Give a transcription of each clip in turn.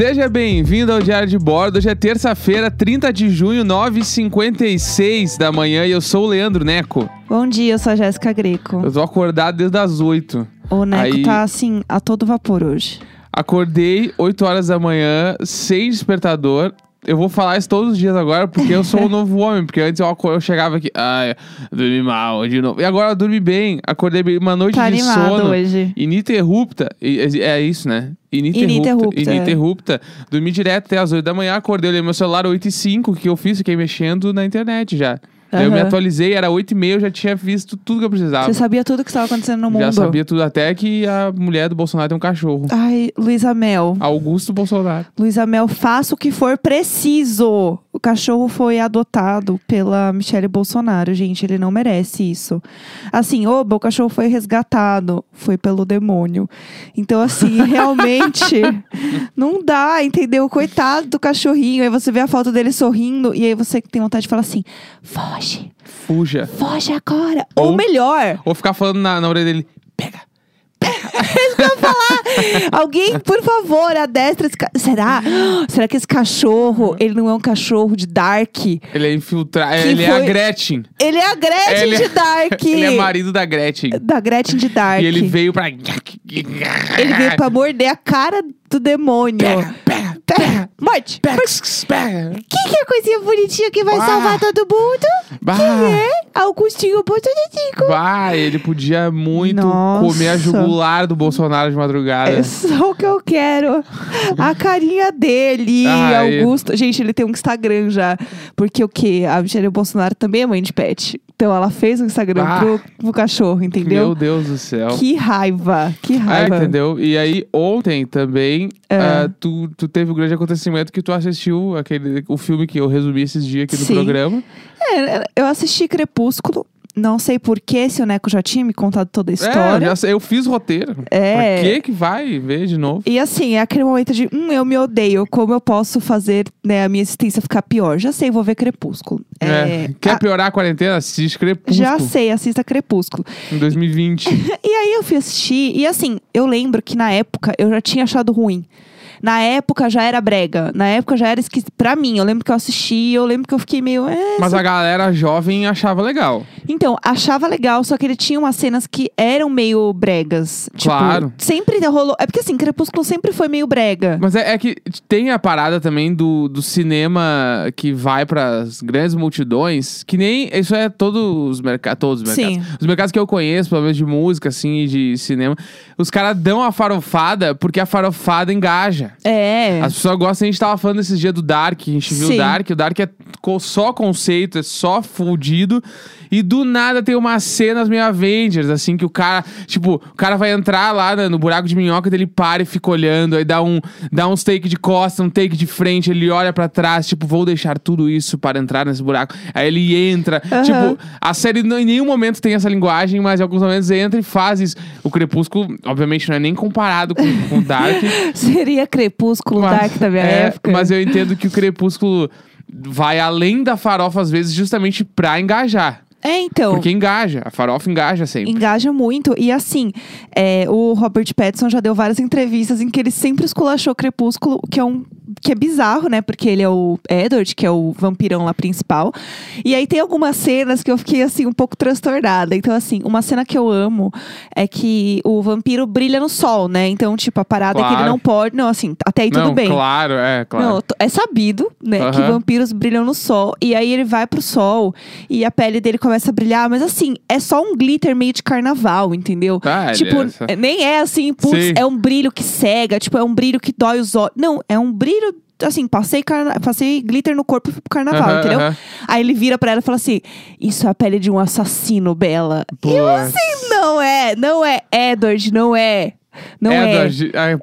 Seja bem-vindo ao Diário de Bordo. Hoje é terça-feira, 30 de junho, 9h56 da manhã e eu sou o Leandro Neco. Bom dia, eu sou a Jéssica Greco. Eu tô acordado desde as 8. O Neco Aí- tá assim, a todo vapor hoje. Acordei 8 horas da manhã, sem despertador. Eu vou falar isso todos os dias agora, porque eu sou um novo homem. Porque antes eu, eu chegava aqui, ai, dormi mal de novo. E agora eu dormi bem, acordei bem, uma noite Tá de sono. hoje. Ininterrupta. É isso, né? Ininterrupta. Ininterrupta, é. Ininterrupta. Dormi direto até as 8 da manhã, acordei, olhei meu celular 8 e 5, o que eu fiz? Fiquei mexendo na internet já. Daí eu me atualizei, era 8 e meia, eu já tinha visto tudo que eu precisava. Você sabia tudo que estava acontecendo no mundo. Já sabia tudo, até que a mulher do Bolsonaro tem um cachorro. Ai, Luísa Mel. Augusto Bolsonaro. Luísa Mel, faça o que for preciso. O cachorro foi adotado pela Michelle Bolsonaro, gente. Ele não merece isso. Assim, oba, o cachorro foi resgatado. Foi pelo demônio. Então, assim, realmente não dá, entendeu? Coitado do cachorrinho. Aí você vê a foto dele sorrindo e aí você tem vontade de falar assim: foge, Fuja. foge agora. Ou- Ou melhor, Ou ficar falando na, na orelha dele, pega. Alguém, por favor, adestra esse ca... Será? Será que esse cachorro, ele não é um cachorro de Dark? Ele é infiltrado. Ele é a foi- Gretchen. Ele é a Gretchen Ele é- de Dark. Ele é marido da Gretchen. Da Gretchen de Dark. E ele veio pra. Ele veio pra morder a cara do demônio. Pega, pega, Pega, morte. pega, pega. Quem que é a coisinha bonitinha que vai Ah. salvar todo mundo? Bah. Quem é? Augustinho Bolsonaro. Bah, ele podia muito Nossa. comer a jugular do Bolsonaro de madrugada. É só o que eu quero. A carinha dele, Ai. Augusto. Gente, ele tem um Instagram já. Porque o quê? A Michelle Bolsonaro também é mãe de pet. Então ela fez um Instagram Ah. pro, pro cachorro, entendeu? Meu Deus do céu. Que raiva, que É, raiva. entendeu? E aí, ontem também, É. ah, tu, tu teve o grande acontecimento que tu assistiu aquele, o filme que eu resumi esses dias aqui no Sim. programa. É, eu assisti Crepúsculo. Não sei porquê, se o Neco já tinha me contado toda a É, história. já sei, eu fiz o roteiro. É. Pra que que vai ver de novo? E assim, é aquele momento de, hum, eu me odeio, como eu posso fazer né, a minha existência ficar pior? Já sei, vou ver Crepúsculo. É. Quer a- piorar a quarentena? Assiste Crepúsculo. já sei, assista Crepúsculo. Em 2020. E aí eu fui assistir, e assim, eu lembro que na época eu já tinha achado ruim. Na época já era brega. Na época já era esquisito. Pra mim, eu lembro que eu assisti eu lembro que eu fiquei meio. É, Mas a galera jovem achava legal. Então, achava legal, só que ele tinha umas cenas que eram meio bregas. Tipo, Claro. sempre rolou. É porque assim, Crepúsculo sempre foi meio brega. Mas é, é que tem a parada também do, do cinema que vai pras grandes multidões, que nem. Isso é todos os mercados. Todos os mercados. Sim. Os mercados que eu conheço, pelo menos de música, assim, e de cinema, os caras dão a farofada porque a farofada engaja. É. As pessoas gostam, a gente tava falando esses dias do Dark, a gente viu o Sim. Dark, o Dark é só conceito, é só fudido. E do nada tem umas cenas meio Avengers, assim, que o cara, tipo, o cara vai entrar lá né, no buraco de minhoca, ele para e fica olhando, aí dá um, dá uns take de costa, um take de frente, ele olha pra trás, tipo, vou deixar tudo isso para entrar nesse buraco. Aí ele entra, Aham. tipo, a série não- em nenhum momento tem essa linguagem, mas em alguns momentos entra e faz isso. O Crepúsculo, obviamente, não é nem comparado com, com o Dark. Seria Crepúsculo Mas- Dark da minha é, época. Mas eu entendo que o Crepúsculo vai além da farofa, às vezes, justamente pra engajar. É, então. Porque engaja. A farofa engaja sempre. Engaja muito. E assim, é, o Robert Pattinson já deu várias entrevistas em que ele sempre esculachou Crepúsculo, que é um. Que é bizarro, né? Porque ele é o Edward, que é o vampirão lá principal. E aí tem algumas cenas que eu fiquei, assim, um pouco transtornada. Então, assim, uma cena que eu amo é que o vampiro brilha no sol, né? Então, tipo, a parada é que Claro. ele não pode. Não, assim, até aí tudo Não, bem. claro, é, claro. Não, é sabido, né, que Aham. vampiros brilham no sol. E aí ele vai pro sol e a pele dele começa a brilhar, mas assim, é só um glitter meio de carnaval, entendeu? Ah, tipo, beleza. é- nem é assim, putz, Sim. é um brilho que cega, tipo, é um brilho que dói os olhos. Não, é um brilho. Assim, passei, carna... passei glitter no corpo e fui pro carnaval, entendeu? Aí ele vira pra ela e fala assim: Isso é a pele de um assassino, Bela. E eu assim, não é, não é, Edward, não é. Não é.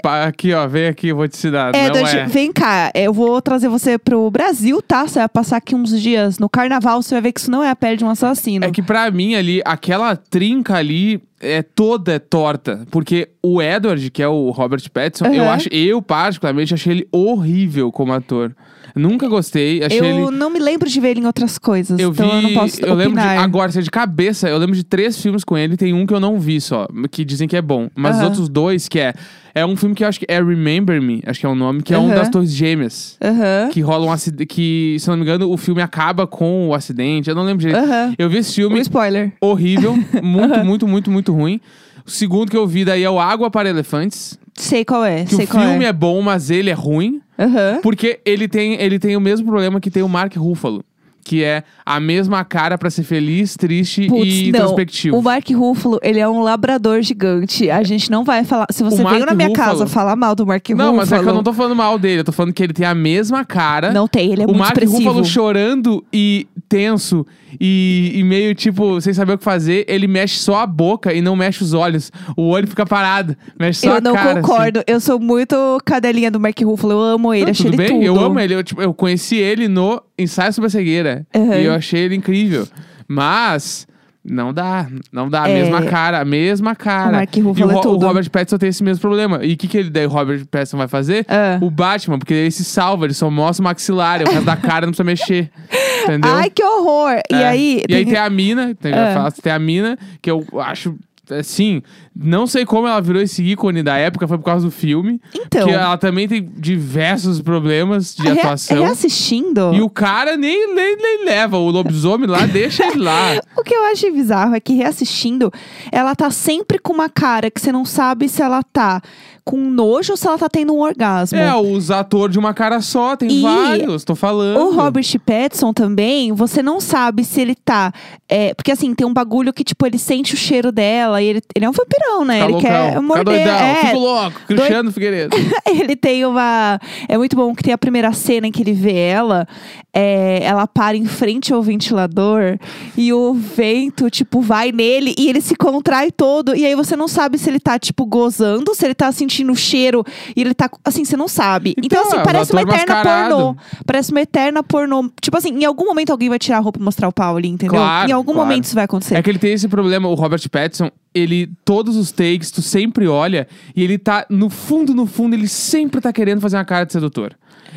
Pá, aqui, ó, vem aqui, eu vou te ensinar. É, é. vem cá, eu vou trazer você pro Brasil, tá? Você vai passar aqui uns dias no carnaval, você vai ver que isso não é a pele de um assassino. É que pra mim ali, aquela trinca ali é toda torta. Porque o Edward, que é o Robert Pattinson, eu Aham. acho, eu particularmente achei ele horrível como ator. Nunca gostei. Achei Eu ele. não me lembro de ver ele em outras coisas. Eu vi. então eu não posso eu lembro de. Agora, se é de cabeça, eu lembro de três filmes com ele. Tem um que eu não vi só, que dizem que é bom. Mas os Aham. outros dois, que é. É um filme que eu acho que é Remember Me, acho que é o nome, que é um Aham. das Torres Gêmeas. Aham. Que rola um acidente. Que, se eu não me engano, o filme acaba com o acidente. Eu não lembro direito. Eu vi esse Um filme spoiler. horrível, muito, muito, muito, muito ruim. O segundo que eu vi daí é o Água para Elefantes. Sei qual é. Que sei o qual filme é. é bom, mas ele é ruim. Aham. Porque ele tem, ele tem o mesmo problema que tem o Mark Ruffalo. Que é a mesma cara pra ser feliz, triste Putz, e não. introspectivo. O Mark Ruffalo, ele é um labrador gigante. A gente não vai falar. Se você O Mark veio na minha Ruffalo- casa falar mal do Mark Ruffalo. Não, mas é que eu não tô falando mal dele. Eu tô falando que ele tem a mesma cara. Não tem, ele é o muito Mark expressivo. Ruffalo chorando e tenso e, e meio tipo, sem saber o que fazer, ele mexe só a boca e não mexe os olhos. O olho fica parado, mexe só Eu a não cara. assim. concordo. Eu sou muito cadelinha do Mark Ruffalo. Eu amo ele, Não, achei tudo ele bem, tudo. eu amo ele. Eu, tipo, eu conheci ele no Ensaio sobre a Cegueira. Uhum. E eu achei ele incrível. Mas não dá, não dá. A É. mesma cara, a mesma cara. O Mark e o, Ruffalo é o. Robert Pattinson tem esse mesmo problema. E o que, que ele daí o Robert Pattinson vai fazer? Ah. O Batman, porque ele se salva, ele só mostra o maxilar, o resto da cara não precisa mexer. Entendeu? Ai, que horror! E É. aí. E aí tem a mina, tem, já Ah. tem a mina, que eu acho. Assim, não sei como ela virou esse ícone da época, foi por causa do filme. Então. Que ela também tem diversos problemas de re- atuação. Reassistindo. E o cara nem, nem, nem leva o lobisomem lá, deixa ele lá. O que eu acho bizarro é que reassistindo, ela tá sempre com uma cara que você não sabe se ela tá com nojo ou se ela tá tendo um orgasmo. É, os atores de uma cara só, tem E vários, tô falando. O Robert Pattinson também, você não sabe se ele tá. é, porque assim, tem um bagulho que, tipo, ele sente o cheiro dela e ele, ele é um vampirão, né? Fica ele loucão, quer morder. doidão, é, fico louco, Cristiano Figueiredo. ele tem uma. É muito bom que tem a primeira cena em que ele vê ela. é, ela para em frente ao ventilador e o vento, tipo, vai nele e ele se contrai todo. E aí você não sabe se ele tá, tipo, gozando, se ele tá sentindo o cheiro e ele tá. Assim, você não sabe. Então, Então, assim, é, parece uma ator eterna mascarado. pornô. Parece uma eterna pornô. Tipo assim, em algum momento alguém vai tirar a roupa e mostrar o pau ali, entendeu? Claro, em algum claro. momento isso vai acontecer. É que ele tem esse problema, o Robert Pattinson, ele, todos os takes, tu sempre olha e ele tá, no fundo, no fundo, ele sempre tá querendo fazer uma cara de sedutor.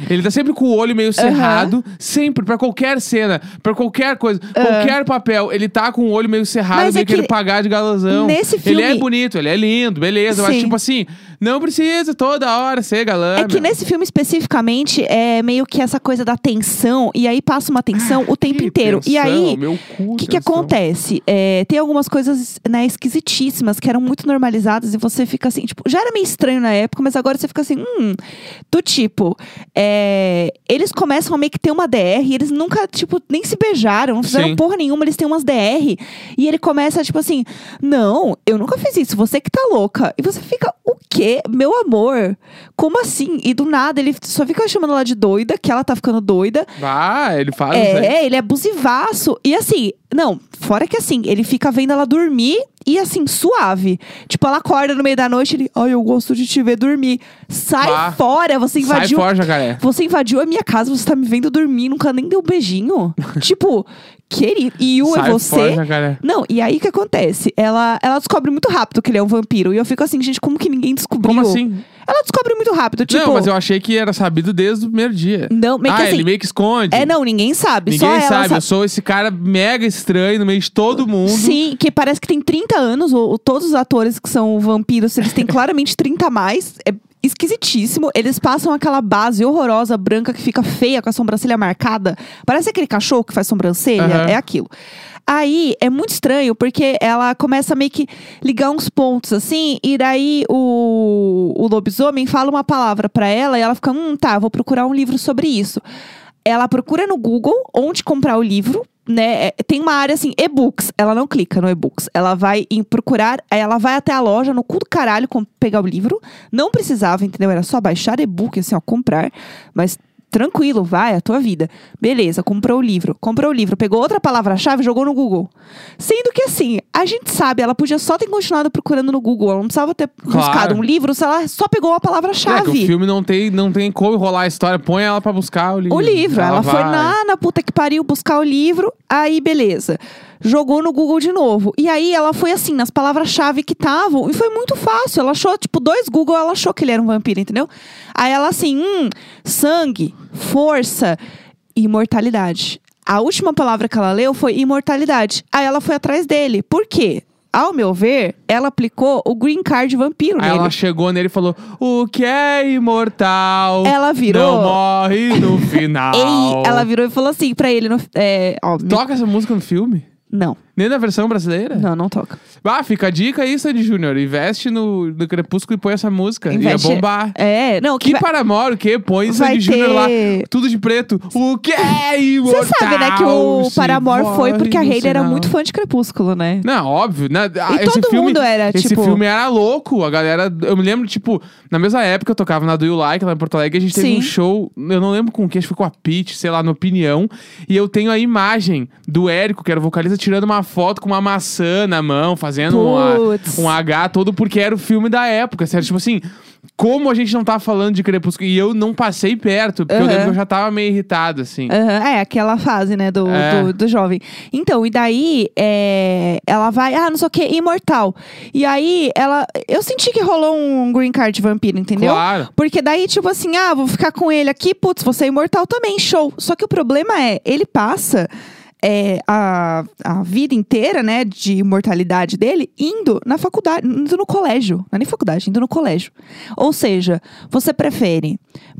Ele tá sempre com o olho meio cerrado, sempre, pra qualquer cena, pra qualquer coisa, qualquer papel, ele tá com o olho meio cerrado, Mas é meio que querendo pagar de galãzão. nesse Ele é filme- bonito, ele é lindo, beleza, mas Sim. tipo assim, não precisa toda hora ser galã. É que meu. nesse filme especificamente é meio que essa coisa da tensão, e aí passa uma tensão o tempo Que inteiro. E tensão, aí, meu cu, o que, que acontece? É, tem algumas coisas né, esquisitíssimas que eram muito normalizadas e você fica assim, tipo, já era meio estranho na época, mas agora você fica assim, hum, do tipo, é, eles começam a meio que ter uma DR e eles nunca, tipo, nem se beijaram, não fizeram Sim. porra nenhuma, eles têm umas DR. E ele começa, tipo assim, não, eu nunca fiz isso, você que tá louca. E você fica, o quê? Meu amor, como assim? E do nada ele só fica chamando ela de doida, que ela tá ficando doida. Ah, ele faz. É, ele é abusivaço. E assim, não, fora que assim, ele fica vendo ela dormir e assim, suave. Tipo, ela acorda no meio da noite ele, ai, eu gosto de te ver dormir. Sai Bah. fora, você Sai invadiu. fora, jacaré. Você invadiu a minha casa, você tá me vendo dormir, nunca nem deu um beijinho. tipo, querido, e o é você. fora. Não, e aí o que acontece? Ela, ela descobre muito rápido que ele é um vampiro. E eu fico assim, gente, como que ninguém descobriu? Como assim? Ela descobre muito rápido, tipo. não, mas eu achei que era sabido desde o primeiro dia. Não, meio que ah, assim- ele meio que esconde. É, não, ninguém sabe. Ninguém sabe, sabe. eu sou esse cara mega estranho no meio de todo mundo. Sim, que parece que tem 30 anos. Ou, todos os atores que são vampiros, eles têm claramente 30 a mais. É esquisitíssimo. Eles passam aquela base horrorosa, branca, que fica feia, com a sobrancelha marcada. Parece aquele cachorro que faz sobrancelha. Aham. É aquilo. Aí é muito estranho, porque ela começa a meio que ligar uns pontos assim, e daí o, o lobisomem fala uma palavra pra ela e ela fica, hum, tá, vou procurar um livro sobre isso. Ela procura no Google onde comprar o livro, né? É, Tem uma área assim, e-books. Ela não clica no e-books. Ela vai em procurar, ela vai até a loja no cu do caralho pegar o livro. Não precisava, entendeu? Era só baixar e-book, assim, ó, comprar. Mas tranquilo, vai, é a tua vida. Beleza, comprou o livro. Comprou o livro, pegou outra palavra-chave e jogou no Google. Sendo que assim, a gente sabe, ela podia só ter continuado procurando no Google. Ela não precisava ter buscado um livro se ela só pegou a É que o palavra-chave. filme não tem, não tem como enrolar a história. Põe ela pra buscar o livro. O livro. Ela, foi vai. lá na puta que pariu buscar o livro. Aí, beleza. jogou no Google de novo. E aí ela foi assim, nas palavras-chave que estavam, e foi muito fácil. Ela achou, tipo, dois Google, ela achou que ele era um vampiro, entendeu? Aí ela assim, hum, sangue, força, imortalidade. A última palavra que ela leu foi imortalidade. Aí ela foi atrás dele. Por quê? Ao meu ver, ela aplicou o green card vampiro Aí nele. ela chegou nele e falou: O que é imortal? Ela virou- Não morre no final. Ei, ela virou e falou assim pra ele. No, é, ó, Toca essa música no filme? Não, Nem na versão brasileira? não, não toca. Ah, fica a dica aí, Sandy Júnior. Investe no, no Crepúsculo e põe essa música. Investe- Ia bombar. É, não, que, Que vai- Paramore, o quê? Põe Vai Sandy Júnior lá, ter- tudo de preto. O que é? Você sabe, né, que o se Paramore foi porque a no Hailey era muito fã de Crepúsculo, né? Não, óbvio, né? Ah, E esse todo filme, mundo era, esse tipo- filme era louco. A galera, eu me lembro, tipo, na mesma época eu tocava na Do You Like, lá em Porto Alegre, a gente teve Sim. um show, eu não lembro com quem, acho que foi com a Peach, sei lá, no Opinião. E eu tenho a imagem do Érico, que era o vocalista, tirando uma foto com uma maçã na mão, fazendo Puts. um H todo, porque era o filme da época, sério? Tipo assim, como a gente não tá falando de Crepúsculo? E eu não passei perto, porque eu Aham. lembro que eu já tava meio irritado, assim. Aham, é, aquela fase, né, do, É. do, do jovem. Então, e daí, é, ela vai, ah, não sei o que, imortal. E aí, ela, eu senti que rolou um green card vampiro, entendeu? Claro. Porque daí, tipo assim, ah, vou ficar com ele aqui, putz, você é imortal também, show. Só que o problema é, ele passa é, a, a vida inteira, né, de imortalidade dele, indo na faculdade, indo no colégio. Não é nem faculdade, indo no colégio. Ou seja, você prefere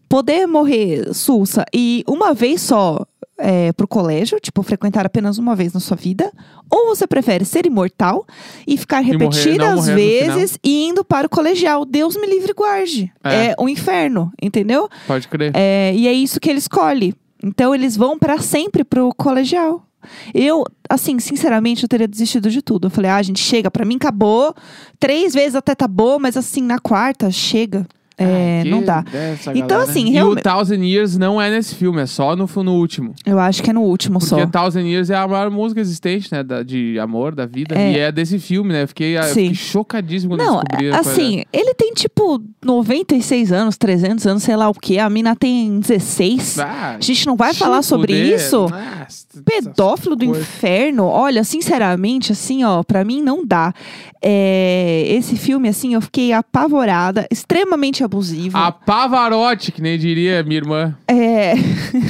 poder morrer sulsa e uma vez só é, pro colégio, tipo, frequentar apenas uma vez na sua vida, ou você prefere ser imortal e ficar repetidas morrer no vezes e indo para o colegial. Deus me livre e guarde. É. É, um inferno, entendeu? Pode crer. É, e é isso que ele escolhe. Então eles vão pra sempre pro colegial. Eu, assim, sinceramente, eu teria desistido de tudo. Eu falei, ah, gente, chega, pra mim acabou. Três vezes até tá boa, mas assim, na quarta, chega. É, Ah, não dá. Então, galera. assim, E realme- o Thousand Years não é nesse filme, é só no, no último. Eu acho que é no último Porque só. Thousand Years é a maior música existente, né? da- de amor, da vida. É. E é desse filme, né? Eu fiquei, eu fiquei chocadíssimo quando Não, descobri. assim, ele tem tipo 96 anos, 300 anos, sei lá o quê. A mina tem 16. Ah, A gente não vai falar sobre isso? Ah, Pedófilo do inferno. Olha, sinceramente, assim, ó, pra mim não dá. É, esse filme, assim, eu fiquei apavorada, extremamente abusivo. A Pavarotti, que nem diria minha irmã. É,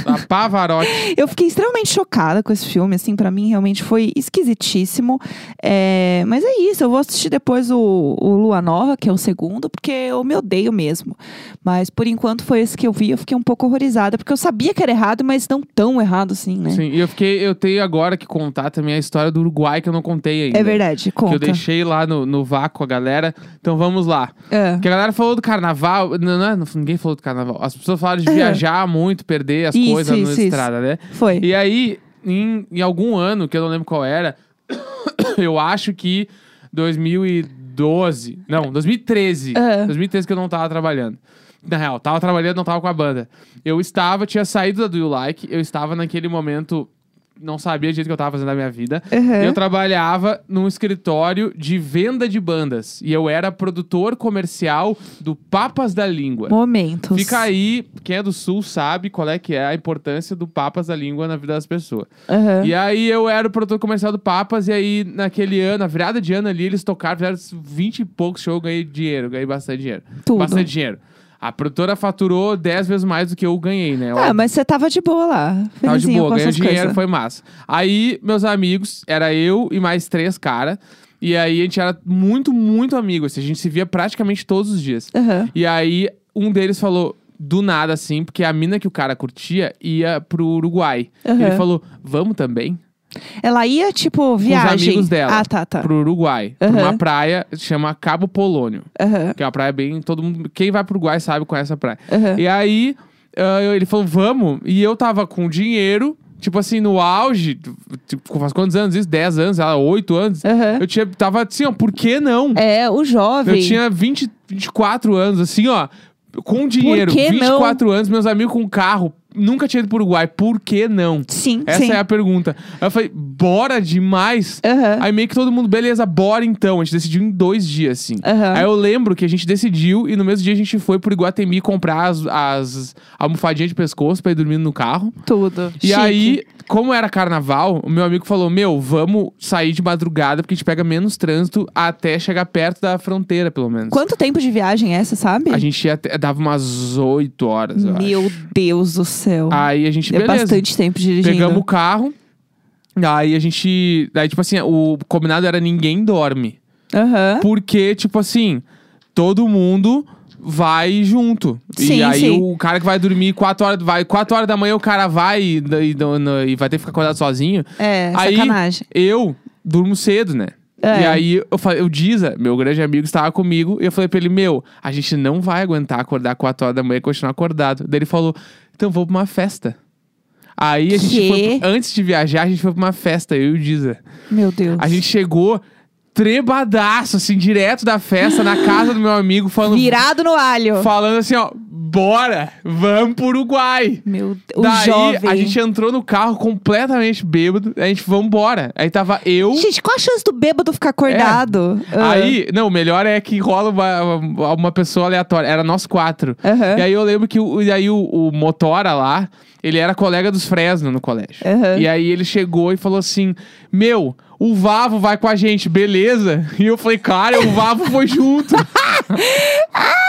A Pavarotti. eu fiquei extremamente chocada com esse filme, assim, pra mim realmente foi esquisitíssimo. É, mas é isso, eu vou assistir depois o, o Lua Nova, que é o segundo, porque eu me odeio mesmo. Mas por enquanto foi esse que eu vi, eu fiquei um pouco horrorizada, porque eu sabia que era errado, mas não tão errado assim, né? Sim, e eu fiquei, eu tenho agora que contar também a história do Uruguai que eu não contei ainda. É verdade, Que conta. eu deixei lá no, no vácuo a galera. Então vamos lá. É. Que a galera falou do carnaval. Não, não, é- não, ninguém falou do carnaval. As pessoas falaram de viajar muito, perder as Isso, coisas isso, na isso. estrada, né? Foi. E aí, em, em algum ano, que eu não lembro qual era, eu acho que 2012. Não, 2013. Aham. 2013 que eu não tava trabalhando. Na real, tava trabalhando, não tava com a banda. Eu estava, tinha saído da Do You Like, eu estava naquele momento, não sabia o que eu tava fazendo na minha vida. Uhum. Eu trabalhava num escritório de venda de bandas. E eu era produtor comercial do Papas da Língua. Momentos. Fica aí, quem é do Sul sabe qual é que é a importância do Papas da Língua na vida das pessoas. Aham. E aí eu era o produtor comercial do Papas, e aí naquele ano, na virada de ano ali, eles tocaram, fizeram 20 e poucos shows, ganhei dinheiro, ganhei bastante dinheiro. Tudo. Bastante dinheiro. A produtora faturou 10 vezes mais do que eu ganhei, né? Ah, mas você tava de boa lá. Tava de boa, ganhei essas dinheiro, coisas. foi massa. Aí, meus amigos, era eu e mais três caras. E aí a gente era muito, muito amigo. Assim, a gente se via praticamente todos os dias. Aham. E aí, um deles falou, do nada, assim, porque a mina que o cara curtia ia pro Uruguai. Aham. Ele falou, vamos também? Ela ia, tipo, viagem. amigos dela. Ah, tá, tá. Pro Uruguai. Pra Aham. uma praia que chama Cabo Polônio. Que é uma praia bem. Todo mundo. Quem vai pro Uruguai sabe conhece a praia. Aham. E aí, eu- ele falou, vamos. E eu tava com dinheiro, tipo assim, no auge. Tipo, faz quantos anos isso? 10 anos, sei lá, 8 anos. Eu tinha, tava assim, ó, por que não? É, o jovem. Eu tinha 20, 24 anos, assim, ó. Com dinheiro, que 24 anos, meus amigos com carro, nunca tinha ido pro Uruguai, por que não? Sim, Essa sim. é a pergunta. Aí eu falei, bora demais. Aham. Aí meio que todo mundo, beleza, bora então. A gente decidiu em dois dias, assim. Aham. Aí eu lembro que a gente decidiu e no mesmo dia a gente foi pro Iguatemi comprar as, as almofadinhas de pescoço pra ir dormindo no carro. Tudo. E Chique. aí, como era carnaval, o meu amigo falou: Meu, vamos sair de madrugada porque a gente pega menos trânsito até chegar perto da fronteira, pelo menos. Quanto tempo de viagem é essa, sabe? A gente ia até, dava umas 8 horas, eu Meu. Deus do céu. Aí a gente, é beleza. bastante tempo dirigindo. Pegamos o carro. Aí a gente. Daí, tipo assim, o combinado era ninguém dorme. Aham. Porque, tipo assim, todo mundo vai junto. Sim, e aí sim. o cara que vai dormir 4 horas, vai, 4 horas da manhã, o cara vai e, e, e vai ter que ficar acordado sozinho. É, Aí- sacanagem. Eu durmo cedo, né? É. E aí eu falei, o Diza, meu grande amigo, estava comigo, e eu falei pra ele, meu, a gente não vai aguentar acordar 4 horas da manhã e continuar acordado. Daí ele falou, então vou pra uma festa. Aí a gente foi, antes de viajar, a gente foi pra uma festa, eu e o Diza. Meu Deus. A gente chegou trebadaço, assim, direto da festa, na casa do meu amigo, falando, Virado no alho. falando assim, ó, bora, vamos pro Uruguai. Meu Deus. O Daí jovem. a gente entrou no carro completamente bêbado, a gente, vamos embora. Aí tava eu... Gente, qual a chance do bêbado ficar acordado? Ah. Aí, não, o melhor é que rola uma, uma pessoa aleatória. Era nós quatro. Aham. E aí eu lembro que o, e aí o, o Motora lá, ele era colega dos Fresno no colégio. Aham. E aí ele chegou e falou assim: Meu, o Vavo vai com a gente, beleza? E eu falei, cara, o Vavo foi junto.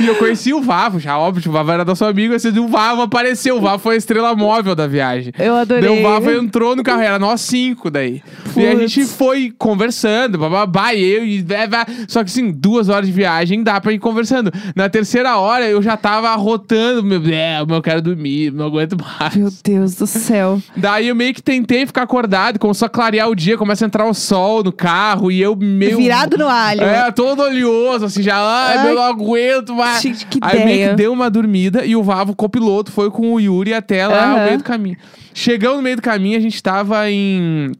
E eu conheci o Vavo, já óbvio, o Vavo era nosso amigo, assim, o Vavo apareceu, o Vavo foi a estrela móvel da viagem. Eu adorei. Daí o Vavo entrou no carro, era nós cinco daí. E a Putz. gente foi conversando, bababá, e eu e vé, vé. Só que assim, duas horas de viagem dá pra ir conversando. Na terceira hora eu já tava arrotando, meu, é, eu quero dormir, não aguento mais. Meu Deus do céu. Daí eu meio que tentei ficar acordado, começou a clarear o dia, começa a entrar o sol no carro e eu meio. Virado no alho. É, todo oleoso, assim, já, ai, Ai, eu não aguento mais. gente, que Aí meio que deu uma dormida e o Vavo, copiloto, foi com o Yuri até lá Aham. no meio do caminho. Chegamos no meio do caminho, a gente tava em.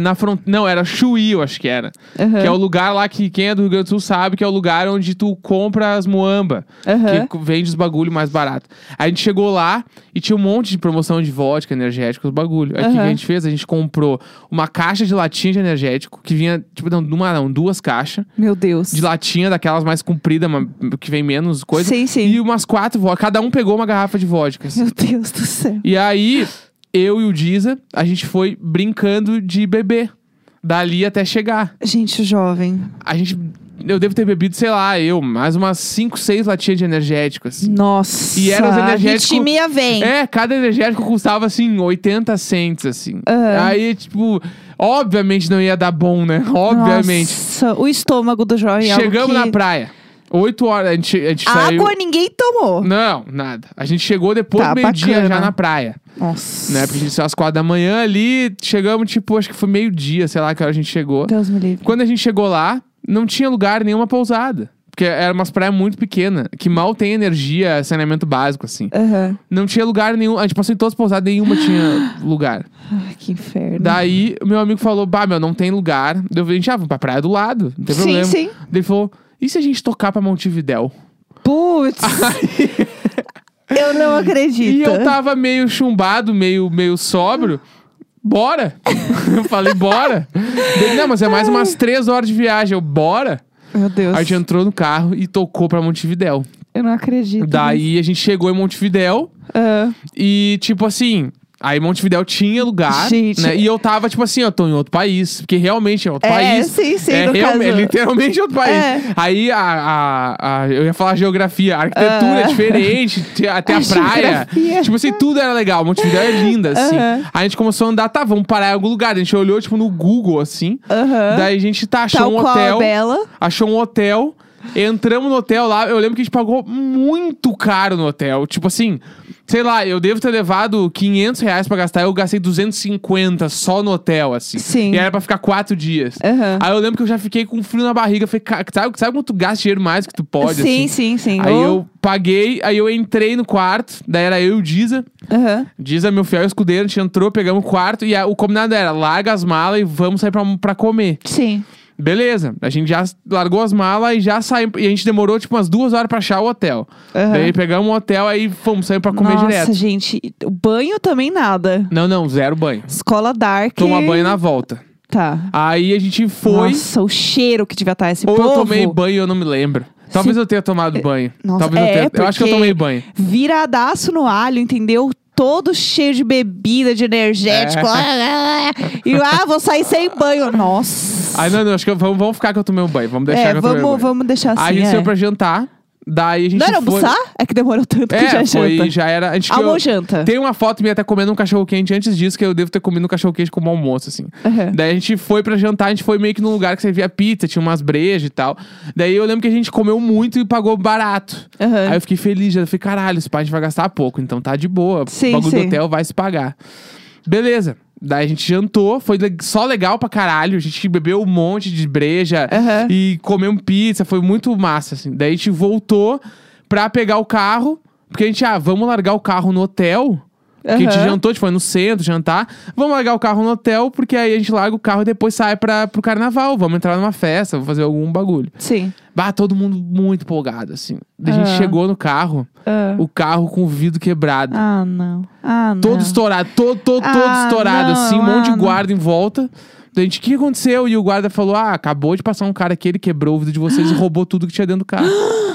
Na front... Não, era Chuí, eu acho que era. Aham. Que é o lugar lá que quem é do Rio Grande do Sul sabe que é o lugar onde tu compra as muamba. Aham. Que vende os bagulho mais barato. Aí a gente chegou lá e tinha um monte de promoção de vodka, energético, os bagulho. Aí o que que a gente fez? A gente comprou uma caixa de latinha de energético, que vinha, tipo, não, uma, não, duas caixas. Meu Deus. De latinha, daquelas mais compridas, que vem menos coisa. Sim, sim. E umas quatro vodka. Cada um pegou uma garrafa de vodka. assim. Meu Deus do céu. E aí, eu e o Diza, a gente foi brincando de beber. Dali até chegar. Gente, jovem. A gente. Eu devo ter bebido, sei lá, eu, mais umas 5, 6 latinhas de energético, assim. Nossa. E era os energéticos- Ritmia vem. É, cada energético custava, assim, 80 cents, assim. Aham. Aí, tipo, obviamente não ia dar bom, né? Obviamente. Nossa, o estômago do jovem. é Chegamos que... na praia. 8 horas, a gente, a gente saiu. Água ninguém tomou. Não, nada. A gente chegou depois Tá, do meio-dia bacana. já na praia. Nossa. Né? Porque a gente saiu às 4 da manhã ali, chegamos, tipo, acho que foi meio-dia, sei lá que hora a gente chegou. Deus me livre. Quando a gente chegou lá, não tinha lugar nenhuma pousada. Porque era umas praias muito pequenas, que mal tem energia, saneamento básico, assim. Aham. Não tinha lugar nenhum. A gente passou em todas as pousadas, nenhuma tinha lugar. Ai, que inferno. Daí, o meu amigo falou: Bah, meu, não tem lugar. Daí eu falei: gente, ah, vamos pra praia do lado, não tem sim, problema. sim. Daí ele falou: e se a gente tocar pra Montevidéu? Putz. eu não acredito. E eu tava meio chumbado, meio, meio sóbrio. Bora! eu falei, bora! Não, mas é mais umas três horas de viagem. Eu, bora! Meu Deus. Aí a gente entrou no carro e tocou pra Montevidéu. Eu não acredito. Daí a gente chegou em Montevidéu Ah, e, tipo assim, aí Montevidéu tinha lugar, Gente. né? E eu tava, tipo assim, eu tô em outro país. Porque realmente é outro É, país. sim, sim, é realmente, caso. literalmente outro país. É. Aí a, a, a- eu ia falar geografia, a arquitetura Ah. é diferente, tem- até a, A praia. geografia. Tipo assim, tudo era legal. Montevidéu é linda, assim. Aham. Aí a gente começou a andar, tá, vamos parar em algum lugar. A gente olhou, tipo, no Google, assim. Aham. Daí a gente tá, achou Tal um hotel. a. Achou um hotel. Entramos no hotel lá. Eu lembro que a gente pagou muito caro no hotel. Tipo assim, sei lá, eu devo ter levado 500 reais pra gastar. Eu gastei 250 só no hotel, assim. Sim. E era pra ficar quatro dias. Aham. Aí eu lembro que eu já fiquei com frio na barriga. Falei, "Ca- sabe, sabe quando tu gasta dinheiro mais que tu pode? sim, assim? sim, sim. Aí Oh. eu paguei, aí eu entrei no quarto, daí era eu e o Diza. Aham. Diza, meu fiel escudeiro, a gente entrou, pegamos o quarto e a- o combinado era larga as malas e vamos sair pra, pra comer. Sim. Beleza, a gente já largou as malas e já saímos. E a gente demorou tipo umas duas horas pra achar o hotel. Aham. Daí pegamos um hotel, aí fomos, saímos pra comer Nossa, direto. gente. O banho também nada. Não, não, zero banho. Escola Dark. Tomar banho na volta. Tá. Aí a gente foi. Nossa, o cheiro que devia estar esse ou povo. eu tomei banho, eu não me lembro. Talvez eu tenha tomado banho. Nossa, Talvez eu é, tenha. Eu acho que eu tomei banho. Viradaço no alho, entendeu? Todo cheio de bebida, de energético. É. E ah, vou sair sem banho. Nossa. Aí não, não, acho que vamos, vamos ficar que eu tomei um banho. Vamos deixar é, que eu tomei um vamos, banho. vamos deixar assim. Aí a gente é. saiu pra jantar. Daí a gente Não era foi. almoçar? É que demorou tanto que já É, foi, janta. já era. A gente que eu- Almojanta. Tem uma foto minha até comendo um cachorro quente antes disso, que eu devo ter comido um cachorro quente como almoço, assim. Aham. Daí a gente foi pra jantar, a gente foi meio que num lugar que servia pizza, tinha umas brejas e tal. Daí eu lembro que a gente comeu muito e pagou barato. Aham. Aí eu fiquei feliz, já falei, caralho, esse pai a gente vai gastar pouco, então tá de boa. Sim, o bagulho sim. do hotel vai se pagar. Beleza. Daí a gente jantou, foi só legal pra caralho. A gente bebeu um monte de breja Aham. e comeu pizza, foi muito massa, assim. Daí a gente voltou pra pegar o carro, porque a gente, ah, vamos largar o carro no hotel. Porque a gente jantou, a gente foi no centro jantar. Vamos largar o carro no hotel, porque aí a gente larga o carro e depois sai pra, pro carnaval. Vamos entrar numa festa, vamos fazer algum bagulho. Sim. Bah, todo mundo muito empolgado, assim. A gente Ah. chegou no carro, Ah. o carro com o vidro quebrado. Ah, não. Ah, não. Todo estourado, todo, todo, todo Ah, estourado, não, assim, um monte ah, de guarda em volta. A gente, o que aconteceu? E o guarda falou: Ah, acabou de passar um cara aqui, ele quebrou o vidro de vocês e roubou tudo que tinha dentro do carro.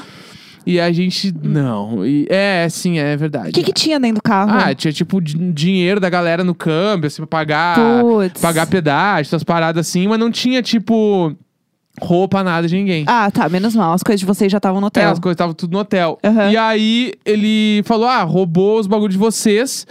e a gente, não. E, é, sim, é verdade. O que, que tinha dentro do carro? Ah, tinha tipo din- dinheiro da galera no câmbio, assim, pra pagar, Puts. pagar pedágio, essas paradas assim, mas não tinha, tipo, roupa, nada de ninguém. Ah, tá. Menos mal. As coisas de vocês já estavam no É, hotel. as coisas estavam tudo no hotel. Aham. E aí ele falou: ah, roubou os bagulhos de vocês.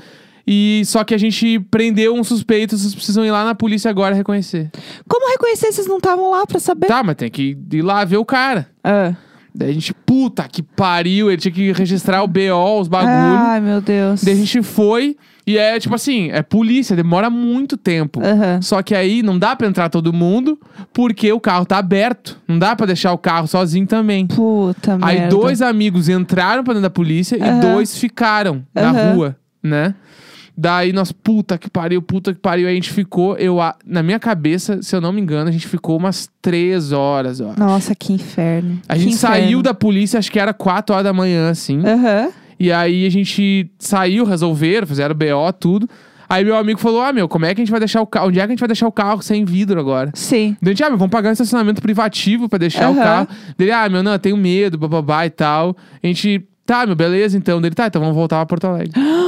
E só que a gente prendeu um suspeito, vocês precisam ir lá na polícia agora reconhecer. Como reconhecer se vocês não estavam lá pra saber? Tá, mas tem que ir lá ver o cara. Ah. Daí a gente, puta que pariu, ele tinha que registrar o BO, os bagulhos. Ai, meu Deus. Daí a gente foi, e é tipo assim, é polícia, demora muito tempo. Aham. Só que aí não dá pra entrar todo mundo, porque o carro tá aberto. Não dá pra deixar o carro sozinho também. Puta Aí merda. dois amigos entraram pra dentro da polícia Aham. e dois ficaram na Aham. rua, né? Daí nós, puta que pariu, puta que pariu. Aí a gente ficou, eu, a- na minha cabeça, se eu não me engano, a gente ficou umas três horas, ó. Nossa, que inferno. A Que gente inferno. saiu da polícia, acho que era quatro horas da manhã, assim. Aham. E aí a gente saiu, resolveram, fizeram BO, tudo. Aí meu amigo falou: Ah, meu, como é que a gente vai deixar o carro? Onde é que a gente vai deixar o carro sem vidro agora? Sim. Daí a gente, ah, meu, vamos pagar um estacionamento privativo pra deixar o Aham. carro. Dele, ah, meu, não, eu tenho medo, bababá e tal. A gente, tá, meu, beleza, então. Dele, tá, então vamos voltar pra Porto Alegre.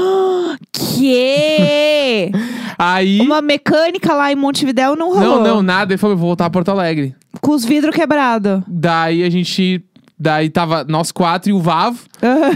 Que? Aí. Uma mecânica lá em Montevidéu não rolou. Não, não, nada. Ele falou, vou voltar pra Porto Alegre. Com os vidros quebrados. Daí a gente. Daí tava nós quatro e o Vavo.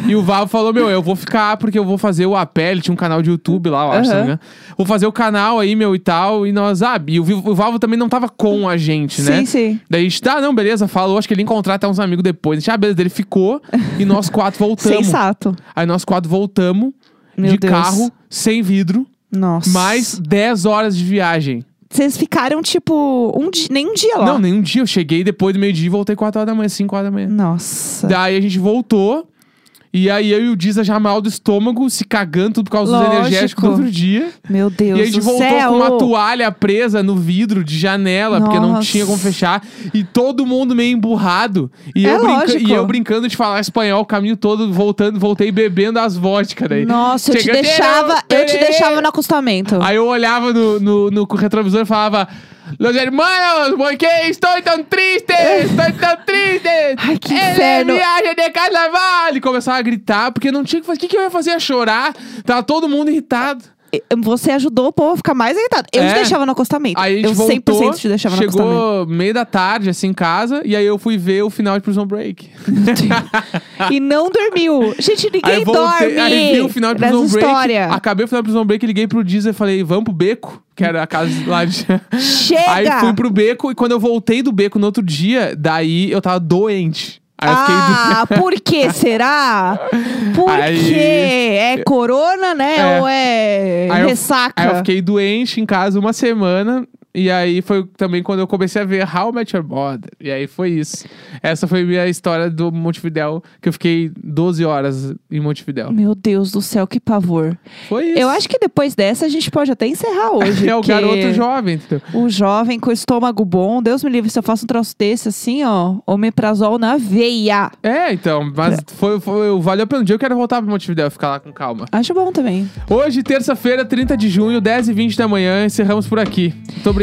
E o Vavo falou: Meu, eu vou ficar porque eu vou fazer o Apé. Ele tinha um canal de YouTube lá, eu acho, me engano. Vou fazer o canal aí, meu, e tal. E nós, ah, e o, o Vavo também não tava com a gente, né? Sim, sim. Daí a gente, tá, não, beleza, falou. Acho que ele ia encontrar até uns amigos depois. A gente, ah, beleza, ele ficou e nós quatro voltamos. Sensato. Aí nós quatro voltamos Meu de Deus. carro, sem vidro, Nossa. mais 10 horas de viagem. Vocês ficaram, tipo, um dia, nem um dia lá. Não, nem um dia. Eu cheguei depois do meio-dia e voltei 4 horas da manhã, 5 horas da manhã. Nossa. Daí a gente voltou. E aí eu e o Diza já mal do estômago, se cagando tudo por causa dos Lógico. energéticos do outro dia. Meu Deus e a gente voltou céu. com uma toalha presa no vidro de janela, porque não Nossa. tinha como fechar. E todo mundo meio emburrado. E, É eu, brinca- e eu brincando de falar espanhol o caminho todo, voltando, voltei bebendo as vodka daí. Nossa, eu te deixava, eu te deixava no acostamento. Aí eu olhava no, no, no retrovisor e falava: Los hermanos, por que estou tão triste? Estou tão triste! Ai, que É inferno. De carnaval! E começava a gritar, porque não tinha que fazer. O que, que eu ia fazer? Ia chorar? Tava todo mundo irritado. Você ajudou o povo a ficar mais irritado. Eu É. te deixava no acostamento. Aí a gente eu voltou, 100% te deixava no acostamento. chegou meio da tarde, assim, em casa, e aí eu fui ver o final de Prison Break. E não dormiu. Gente, aí ninguém eu voltei, dorme. aí vi o final de Prison Break. história. Acabei o final de Prison Break, liguei pro Deezer e falei, vamos pro beco, que era a casa lá de. Chega! Aí fui pro beco e quando eu voltei do beco no outro dia, daí eu tava doente. Eu fiquei ah, por que será? Por Aí- quê? É corona, né? É. Ou é Aí eu- ressaca? Aí eu fiquei doente em casa uma semana. E aí foi também quando eu comecei a ver How I Met Your Mother. E aí foi isso. Essa foi a minha história do Montevidéu, que eu fiquei 12 horas em Montevidéu. Meu Deus do céu, que pavor. Foi isso. Eu acho que depois dessa a gente pode até encerrar hoje. é o garoto jovem, entendeu? O jovem com estômago bom, Deus me livre, se eu faço um troço desse assim, ó, omeprazol na veia. É, então, mas foi, foi, valeu pelo dia. Eu quero voltar pro Montevidéu ficar lá com calma. Acho bom também. Hoje, terça-feira, 30 de junho, 10 e 20 da manhã, encerramos por aqui. Muito obrigado.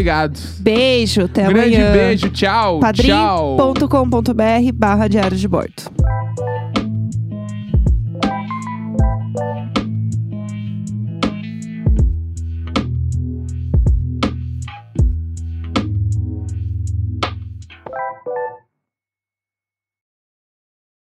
Beijo, até Grande amanhã. beijo, tchau. Tchau. padrim.com.br barra diário de bordo.